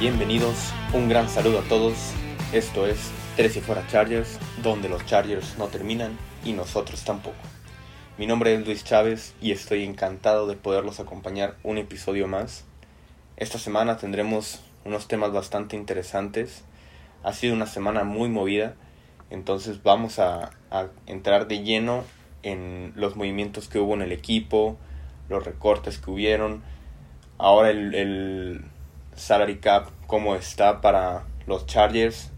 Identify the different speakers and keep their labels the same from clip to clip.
Speaker 1: Bienvenidos, un gran saludo a todos. Esto es Tres y Fuera Chargers, donde los Chargers no terminan y nosotros tampoco. Mi nombre es Luis Chávez y estoy encantado de poderlos acompañar un episodio más. Esta semana tendremos unos temas bastante interesantes. Ha sido una semana muy movida, entonces vamos a, entrar de lleno en los movimientos que hubo en el equipo, los recortes que hubieron. Ahora el salary cap cómo está para los Chargers.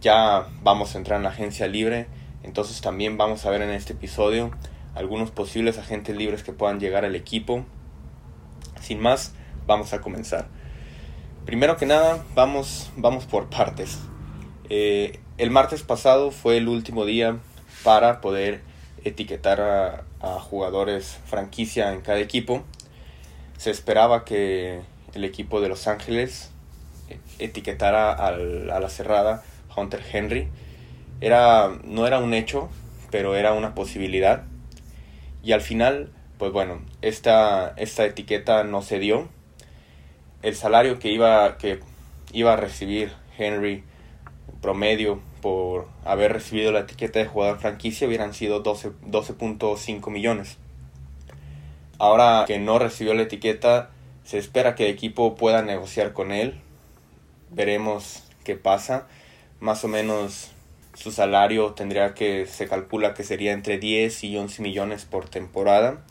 Speaker 1: Ya vamos a entrar en la agencia libre, entonces también vamos a ver en este episodio algunos posibles agentes libres que puedan llegar al equipo. Sin más, vamos a comenzar. Primero que nada, vamos, vamos por partes. Eh, el martes pasado fue el último día para poder etiquetar a jugadores franquicia en cada equipo. Se esperaba que el equipo de Los Ángeles etiquetara al, a la cerrada Hunter Henry. Era, no era un hecho, pero era una posibilidad. Y al final, pues bueno, esta, esta etiqueta no se dio. El salario que iba, que iba a recibir Henry promedio por haber recibido la etiqueta de jugador franquicia hubieran sido 12.5 12 millones. Ahora que no recibió la etiqueta, se espera que el equipo pueda negociar con él. Veremos qué pasa. Más o menos su salario tendría que, se calcula que sería entre 10 y 11 millones por temporada.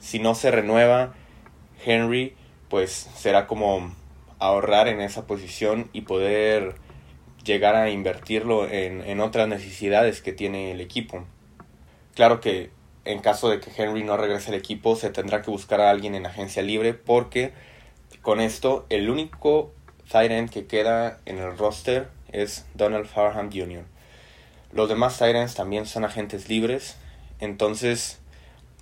Speaker 1: Si no se renueva, Henry pues será como ahorrar en esa posición y poder llegar a invertirlo en, en otras necesidades que tiene el equipo. Claro que en caso de que Henry no regrese al equipo, se tendrá que buscar a alguien en agencia libre porque con esto el único tight que queda en el roster es Donald Farham Jr. Los demás tight también son agentes libres, entonces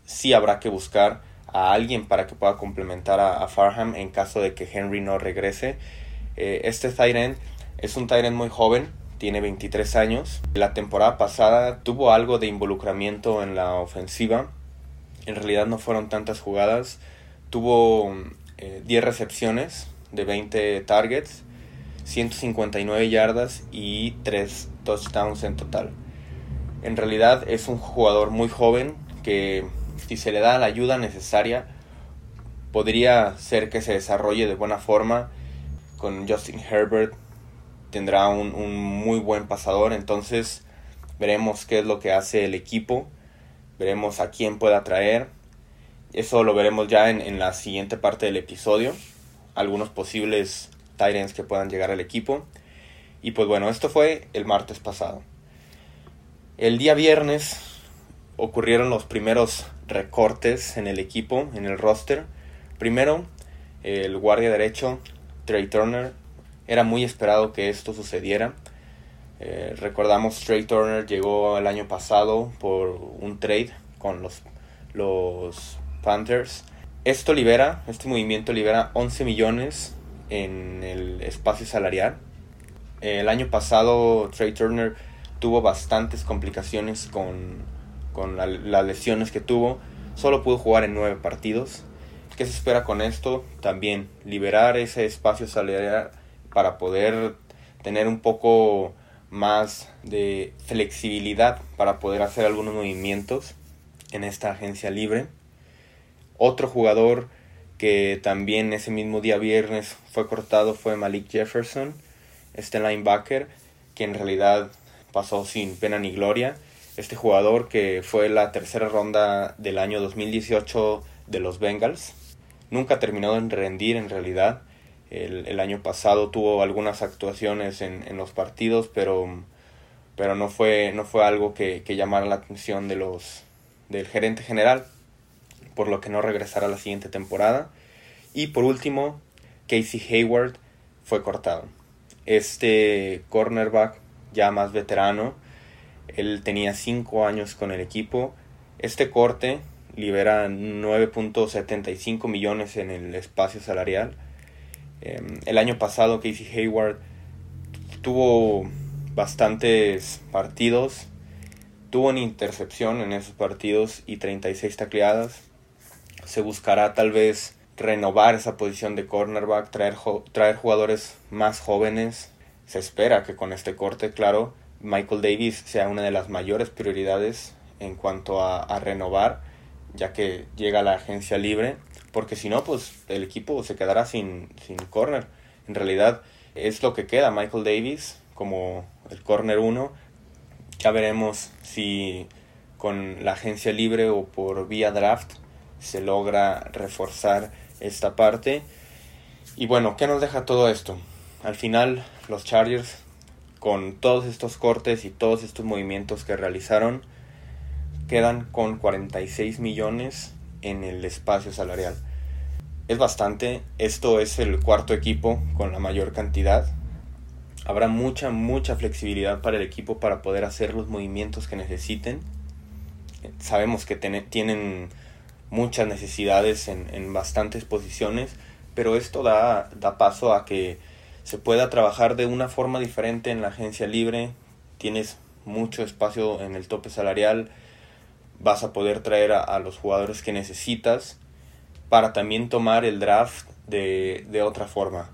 Speaker 1: sí habrá que buscar a alguien para que pueda complementar a, Farham en caso de que Henry no regrese. Eh, este tight es un tight muy joven, tiene 23 años. La temporada pasada tuvo algo de involucramiento en la ofensiva. En realidad no fueron tantas jugadas. Tuvo 10 eh, recepciones de 20 targets, 159 yardas y 3 touchdowns en total. En realidad es un jugador muy joven que si se le da la ayuda necesaria podría ser que se desarrolle de buena forma con Justin Herbert tendrá un, muy buen pasador. Entonces veremos qué es lo que hace el equipo. Veremos a quién pueda traer. Eso lo veremos ya en, la siguiente parte del episodio. Algunos posibles Tyrants que puedan llegar al equipo. Y pues bueno, esto fue el martes pasado. El día viernes ocurrieron los primeros recortes en el equipo, en el roster. Primero, el guardia derecho, Trey Turner, era muy esperado que esto sucediera. Eh, recordamos Trey Turner llegó el año pasado por un trade con los, los Panthers. Esto libera, este movimiento libera 11 millones en el espacio salarial. El año pasado Trey Turner tuvo bastantes complicaciones con, con las lesiones que tuvo. Solo pudo jugar en nueve partidos. ¿Qué se espera con esto? También liberar ese espacio salarial para poder tener un poco más de flexibilidad para poder hacer algunos movimientos en esta agencia libre. Otro jugador que también ese mismo día viernes fue cortado fue Malik Jefferson, este linebacker que en realidad pasó sin pena ni gloria. Este jugador que fue la tercera ronda del año 2018 de los Bengals. Nunca terminó en rendir en realidad. El, el, año pasado tuvo algunas actuaciones en, en, los partidos, pero, pero no, fue, no fue algo que, que, llamara la atención de los, del gerente general, por lo que no regresará la siguiente temporada. Y por último, Casey Hayward fue cortado. Este cornerback ya más veterano, él tenía 5 años con el equipo. Este corte libera 9.75 millones en el espacio salarial Em, el año pasado Casey Hayward tuvo bastantes partidos, tuvo una intercepción en esos partidos y 36 tacleadas. Se buscará tal vez renovar esa posición de cornerback, traer, traer jugadores más jóvenes. Se espera que con este corte, claro, Michael Davis sea una de las mayores prioridades en cuanto a, renovar, ya que llega a la agencia libre, porque si no, pues el equipo se quedará sin, sin corner. En realidad es lo que queda Michael Davis como el corner 1. Ya veremos si con la agencia libre o por vía draft se logra reforzar esta parte. Y bueno, ¿qué nos deja todo esto? Al final, los Chargers, con todos estos cortes y todos estos movimientos que realizaron, quedan con 46 millones en el espacio salarial. Es bastante, esto es el cuarto equipo con la mayor cantidad. Habrá mucha, mucha flexibilidad para el equipo para poder hacer los movimientos que necesiten. Sabemos que tienen muchas necesidades en, en bastantes posiciones, pero esto da, da paso a que se pueda trabajar de una forma diferente en la agencia libre, tienes mucho espacio en el tope salarial, vas a poder traer a, los jugadores que necesitas para también tomar el draft de, de, otra forma.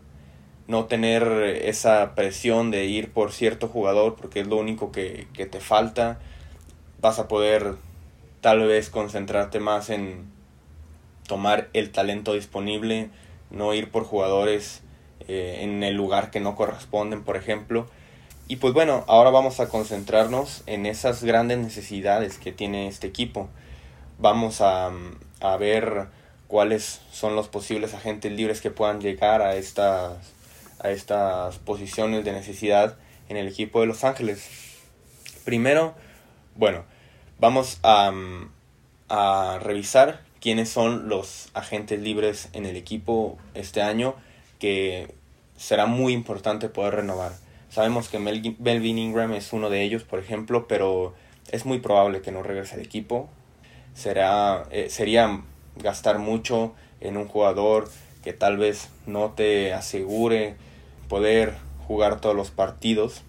Speaker 1: No tener esa presión de ir por cierto jugador porque es lo único que, que te falta. Vas a poder tal vez concentrarte más en tomar el talento disponible, no ir por jugadores eh, en el lugar que no corresponden, por ejemplo. Y pues bueno, ahora vamos a concentrarnos en esas grandes necesidades que tiene este equipo. Vamos a, a ver cuáles son los posibles agentes libres que puedan llegar a estas, a estas posiciones de necesidad en el equipo de Los Ángeles. Primero, bueno, Vamos a, a revisar quiénes son los agentes libres en el equipo este año que será muy importante poder renovar. Sabemos que Melvin Ingram es uno de ellos, por ejemplo, pero es muy probable que no regrese al equipo. Será, eh, sería gastar mucho en un jugador que tal vez no te asegure poder jugar todos los partidos.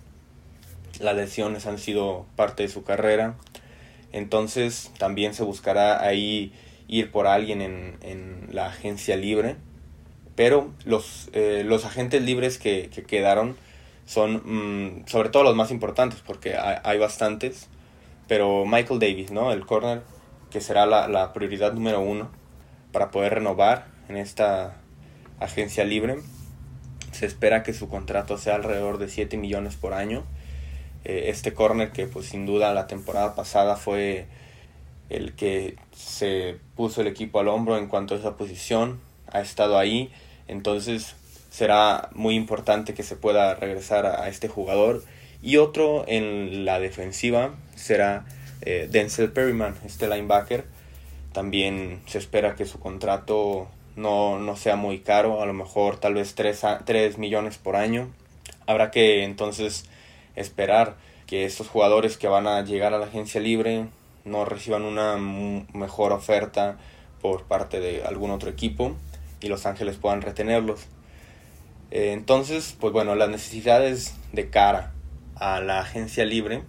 Speaker 1: Las lesiones han sido parte de su carrera. Entonces también se buscará ahí ir por alguien en, en la agencia libre. Pero los, eh, los agentes libres que, que quedaron son mm, sobre todo los más importantes porque hay, bastantes. Pero Michael Davis, ¿no? El corner que será la, la prioridad número uno para poder renovar en esta agencia libre. Se espera que su contrato sea alrededor de 7 millones por año eh, este corner que pues sin duda la temporada pasada fue el que se puso el equipo al hombro en cuanto a esa posición, ha estado ahí, entonces será muy importante que se pueda regresar a, este jugador. Y otro en la defensiva será eh, Denzel Perryman, este linebacker. También se espera que su contrato no, no sea muy caro, a lo mejor tal vez 3, 3 millones por año. Habrá que entonces esperar que estos jugadores que van a llegar a la agencia libre no reciban una mejor oferta por parte de algún otro equipo y Los Ángeles puedan retenerlos. Eh, entonces, pues bueno, las necesidades de cara a la agencia libre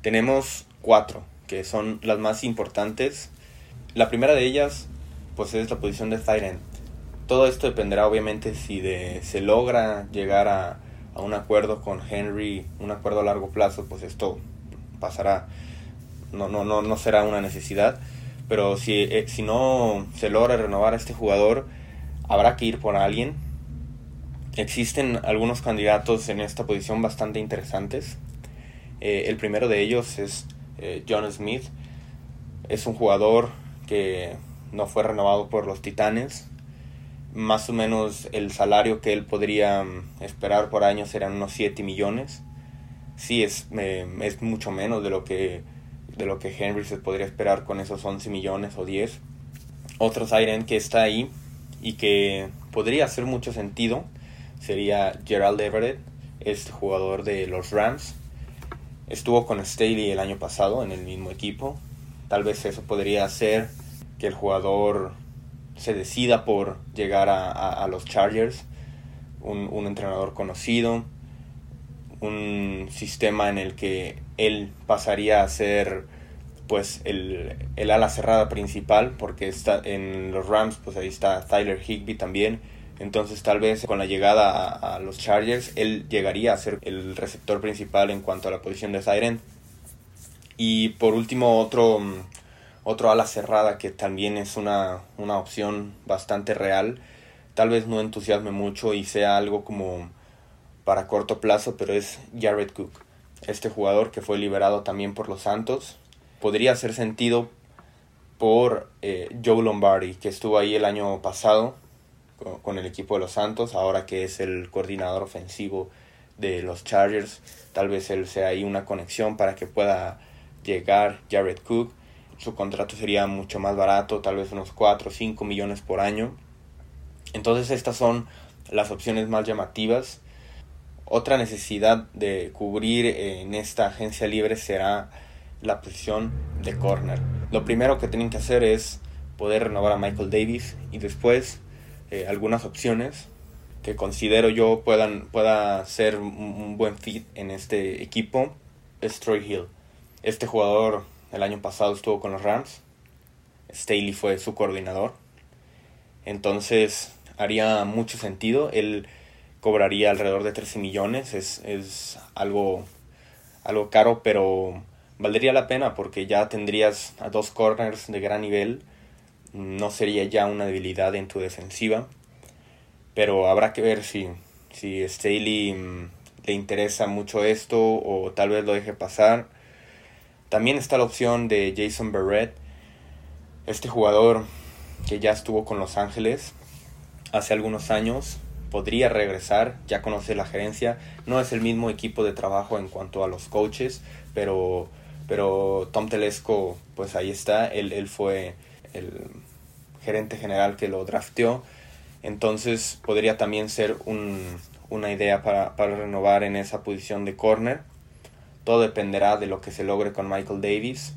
Speaker 1: tenemos cuatro, que son las más importantes. La primera de ellas, pues es la posición de tight Todo esto dependerá obviamente si de, se logra llegar a un acuerdo con Henry, un acuerdo a largo plazo, pues esto pasará, no, no, no, no será una necesidad. Pero si, eh, si no se logra renovar a este jugador, habrá que ir por alguien. Existen algunos candidatos en esta posición bastante interesantes. Eh, el primero de ellos es eh, John Smith. Es un jugador que no fue renovado por los Titanes más o menos el salario que él podría mm, esperar por año serán unos 7 millones. Sí, es, es mucho menos de lo, que, de lo que Henry se podría esperar con esos 11 millones o 10. Otro Siren que está ahí y que podría hacer mucho sentido sería Gerald Everett, este jugador de los Rams. Estuvo con Staley el año pasado en el mismo equipo. Tal vez eso podría hacer que el jugador se decida por llegar a, los Chargers, un, entrenador conocido, un sistema en el que él pasaría a ser pues el, el, ala cerrada principal, porque está en los Rams, pues ahí está Tyler Higby también. Entonces tal vez con la llegada a, los Chargers, él llegaría a ser el receptor principal en cuanto a la posición de Siren. Y por último, otro, otro ala cerrada que también es una, una opción bastante real. Tal vez no entusiasme mucho y sea algo como para corto plazo, pero es Jared Cook. Este jugador que fue liberado también por los Santos. Podría hacer sentido por eh, Joe Lombardi, que estuvo ahí el año pasado con, el equipo de los Santos, ahora que es el coordinador ofensivo de los Chargers. Tal vez él sea ahí una conexión para que pueda llegar Jared Cook. Su contrato sería mucho más barato, tal vez unos 4 o 5 millones por año. Entonces estas son las opciones más llamativas. Otra necesidad de cubrir en esta agencia libre será la posición de corner. Lo primero que tienen que hacer es poder renovar a Michael Davis y después eh, algunas opciones que considero yo puedan pueda ser un, buen fit en este equipo es Troy Hill. Este jugador el año pasado estuvo con los Rams. Staley fue su coordinador. Entonces haría mucho sentido. Él cobraría alrededor de 13 millones. Es, es algo, algo caro, pero valdría la pena porque ya tendrías a dos corners de gran nivel. No sería ya una debilidad en tu defensiva. Pero habrá que ver si, si Staley mm, le interesa mucho esto o tal vez lo deje pasar. También está la opción de Jason Barrett, este jugador que ya estuvo con Los Ángeles hace algunos años, podría regresar, ya conoce la gerencia, no es el mismo equipo de trabajo en cuanto a los coaches, pero, pero Tom Telesco, pues ahí está, él, él fue el gerente general que lo drafteó, entonces podría también ser un, una idea para, para renovar en esa posición de corner. Todo dependerá de lo que se logre con Michael Davis.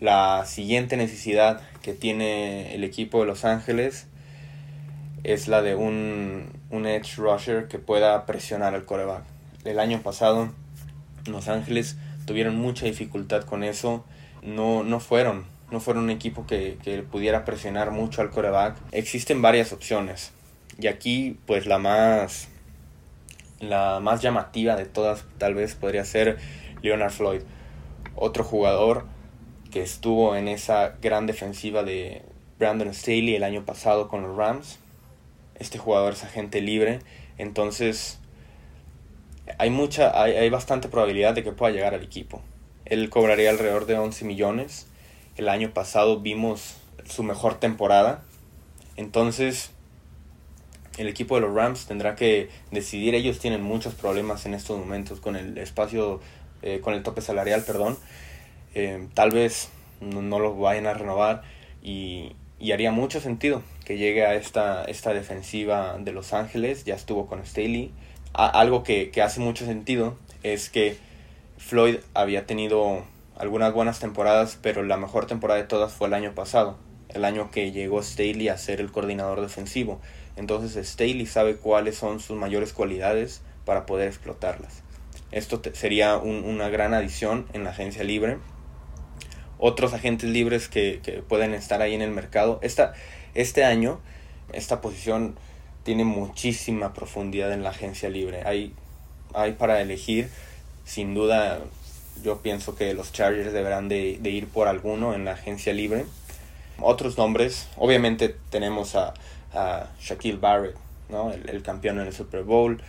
Speaker 1: La siguiente necesidad que tiene el equipo de Los Ángeles es la de un, un edge rusher que pueda presionar al coreback. El año pasado Los Ángeles tuvieron mucha dificultad con eso. No, no fueron, no fueron un equipo que, pudiera presionar mucho al coreback. Existen varias opciones. Y aquí, pues la más. La más llamativa de todas, tal vez, podría ser Leonard Floyd. Otro jugador que estuvo en esa gran defensiva de Brandon Staley el año pasado con los Rams este jugador es agente libre, entonces hay mucha, hay, hay, bastante probabilidad de que pueda llegar al equipo. Él cobraría alrededor de 11 millones. El año pasado vimos su mejor temporada. Entonces, el equipo de los Rams tendrá que decidir. Ellos tienen muchos problemas en estos momentos con el espacio, eh, con el tope salarial, perdón. Eh, tal vez no, no lo vayan a renovar y, y haría mucho sentido que llegue a esta, esta defensiva de Los Ángeles, ya estuvo con Staley. algo que, que, hace mucho sentido es que Floyd había tenido algunas buenas temporadas, pero la mejor temporada de todas fue el año pasado, el año que llegó Staley a ser el coordinador defensivo. Entonces Staley sabe cuáles son sus mayores cualidades para poder explotarlas. Esto sería una gran adición en la agencia libre otros agentes libres que, que pueden estar ahí en el mercado. Esta, este año, esta posición tiene muchísima profundidad en la agencia libre. Hay, hay para elegir, sin duda, yo pienso que los Chargers deberán de, de ir por alguno en la agencia libre. Otros nombres, obviamente tenemos a, a Shaquille Barrett, ¿no? el, campeón en el Super Bowl.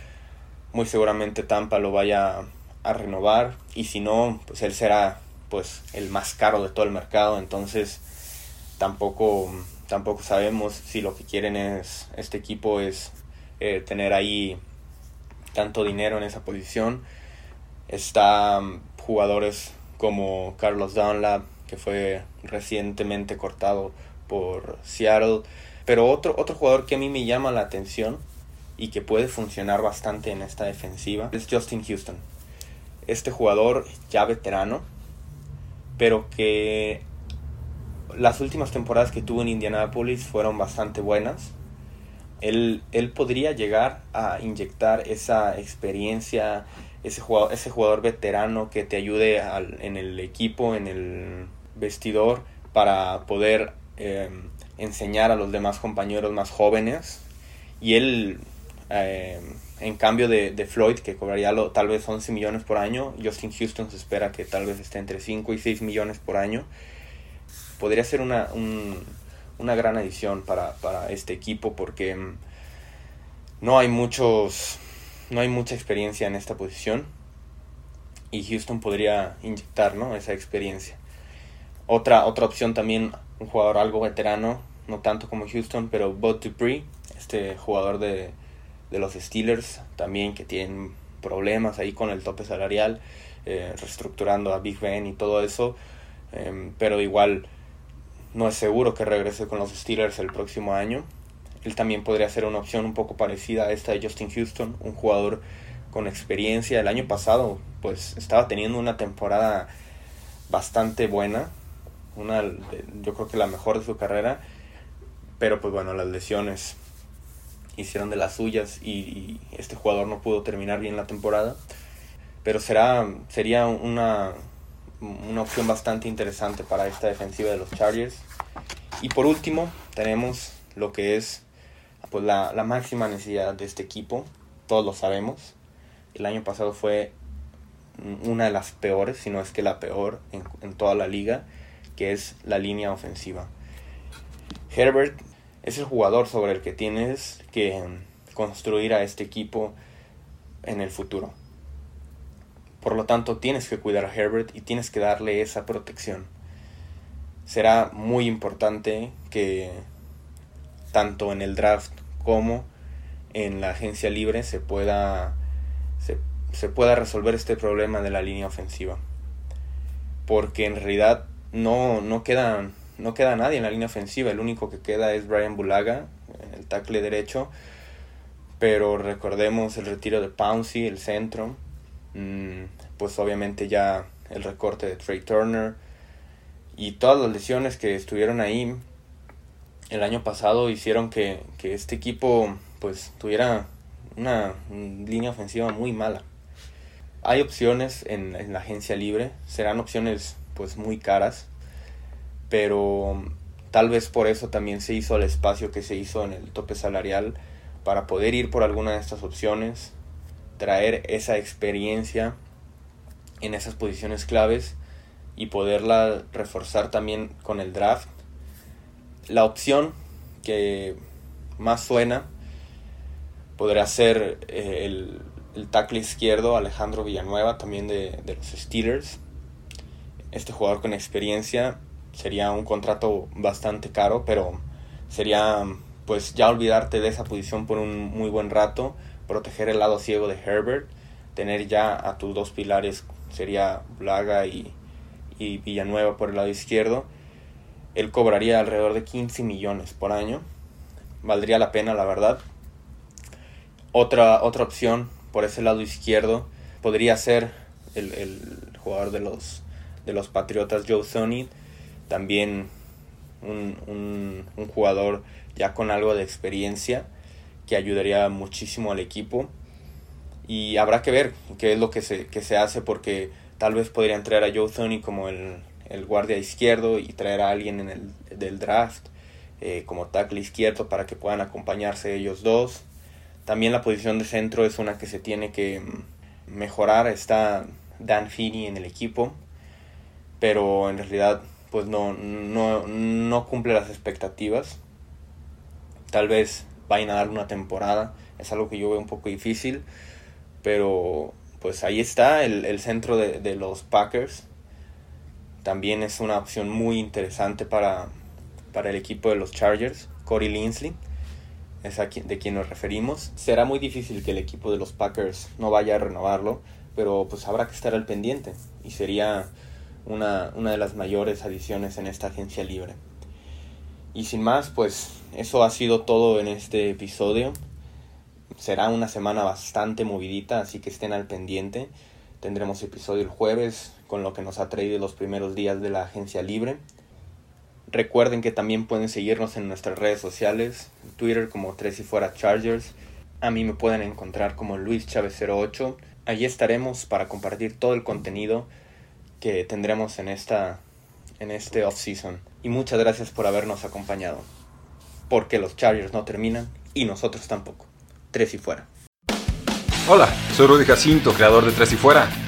Speaker 1: Muy seguramente Tampa lo vaya a renovar y si no, pues él será pues el más caro de todo el mercado, entonces tampoco, tampoco sabemos si lo que quieren es este equipo es eh, tener ahí tanto dinero en esa posición. Está jugadores como Carlos Dunlap, que fue recientemente cortado por Seattle. Pero otro, otro jugador que a mí me llama la atención y que puede funcionar bastante en esta defensiva es Justin Houston. Este jugador ya veterano, pero que las últimas temporadas que tuvo en Indianapolis fueron bastante buenas. Él, él podría llegar a inyectar esa experiencia, ese jugador, ese jugador veterano que te ayude en el equipo, en el vestidor, para poder eh, enseñar a los demás compañeros más jóvenes. Y él, eh, en cambio de, de, Floyd, que cobraría tal vez 11 millones por año, Justin Houston se espera que tal vez esté entre 5 y 6 millones por año. Podría ser una, una gran adición para, para este equipo porque mm, no hay muchos no hay mucha experiencia en esta posición y Houston podría inyectar ¿no? esa experiencia. Otra, otra opción también, un jugador algo veterano, no tanto como Houston, pero Bud Dupree, este jugador de, de los Steelers, también que tienen problemas ahí con el tope salarial, eh, reestructurando a Big Ben y todo eso, em, pero igual no es seguro que regrese con los Steelers el próximo año él también podría ser una opción un poco parecida a esta de Justin Houston, un jugador con experiencia. El año pasado, pues estaba teniendo una temporada bastante buena, una, yo creo que la mejor de su carrera, pero pues bueno, las lesiones hicieron de las suyas y, este jugador no pudo terminar bien la temporada. Pero será, sería una, una opción bastante interesante para esta defensiva de los Chargers. Y por último, tenemos lo que es pues la, máxima necesidad de este equipo, todos lo sabemos. El año pasado fue una de las peores, si no es que la peor en, toda la liga, que es la línea ofensiva. Herbert es el jugador sobre el que tienes que construir a este equipo en el futuro. Por lo tanto, tienes que cuidar a Herbert y tienes que darle esa protección. Será muy importante que tanto en el draft como en la agencia libre se pueda, se, pueda resolver este problema de la línea ofensiva. Porque en realidad no, no, queda, no queda nadie en la línea ofensiva. El único que queda es Brian Bulaga, el tackle derecho. Pero recordemos el retiro de Pouncey, el centro. Mm, pues obviamente ya el recorte de Trey Turner. Y todas las lesiones que estuvieron ahí el año pasado hicieron que, este equipo pues tuviera una línea ofensiva muy mala. Hay opciones en, en, la agencia libre, serán opciones pues muy caras, pero tal vez por eso también se hizo el espacio que se hizo en el tope salarial para poder ir por alguna de estas opciones, traer esa experiencia en esas posiciones claves y poderla reforzar también con el draft la opción que más suena podría ser eh, el, el, tackle izquierdo Alejandro Villanueva, también de, los Steelers. Este jugador con experiencia sería un contrato bastante caro, pero sería pues ya olvidarte de esa posición por un muy buen rato, proteger el lado ciego de Herbert, tener ya a tus dos pilares sería Blaga y, y Villanueva por el lado izquierdo él cobraría alrededor de 15 millones por año. Valdría la pena, la verdad. Otra, otra opción por ese lado izquierdo podría ser el, jugador de los, de los Patriotas, Joe Sonny. También un, jugador ya con algo de experiencia que ayudaría muchísimo al equipo. Y habrá que ver qué es lo que se, que se hace porque tal vez podría entrar a Joe Sonny como el, el guardia izquierdo y traer a alguien en el del draft eh, como tackle izquierdo para que puedan acompañarse ellos dos. También la posición de centro es una que se tiene que mm, mejorar. Está Dan Finney en el equipo, pero en realidad pues no, no, no cumple las expectativas. Tal vez vayan a dar una temporada, es algo que yo veo un poco difícil, pero pues ahí está el, el centro de, de los Packers también es una opción muy interesante para, para el equipo de los Chargers, Corey Linsley, es de quien nos referimos. Será muy difícil que el equipo de los Packers no vaya a renovarlo, pero pues habrá que estar al pendiente y sería una, una de las mayores adiciones en esta agencia libre. Y sin más, pues eso ha sido todo en este episodio. Será una semana bastante movidita, así que estén al pendiente. Tendremos episodio el jueves con lo que nos ha traído los primeros días de la agencia libre. Recuerden que también pueden seguirnos en nuestras redes sociales, Twitter como Tres y Fuera Chargers. A mí me pueden encontrar como Luis Chávez 08 Allí estaremos para compartir todo el contenido que tendremos en esta en este off-season. Y muchas gracias por habernos acompañado. Porque los Chargers no terminan y nosotros tampoco. Tres y fuera.
Speaker 2: Hola, soy Rudy Jacinto, creador de Tres y Fuera.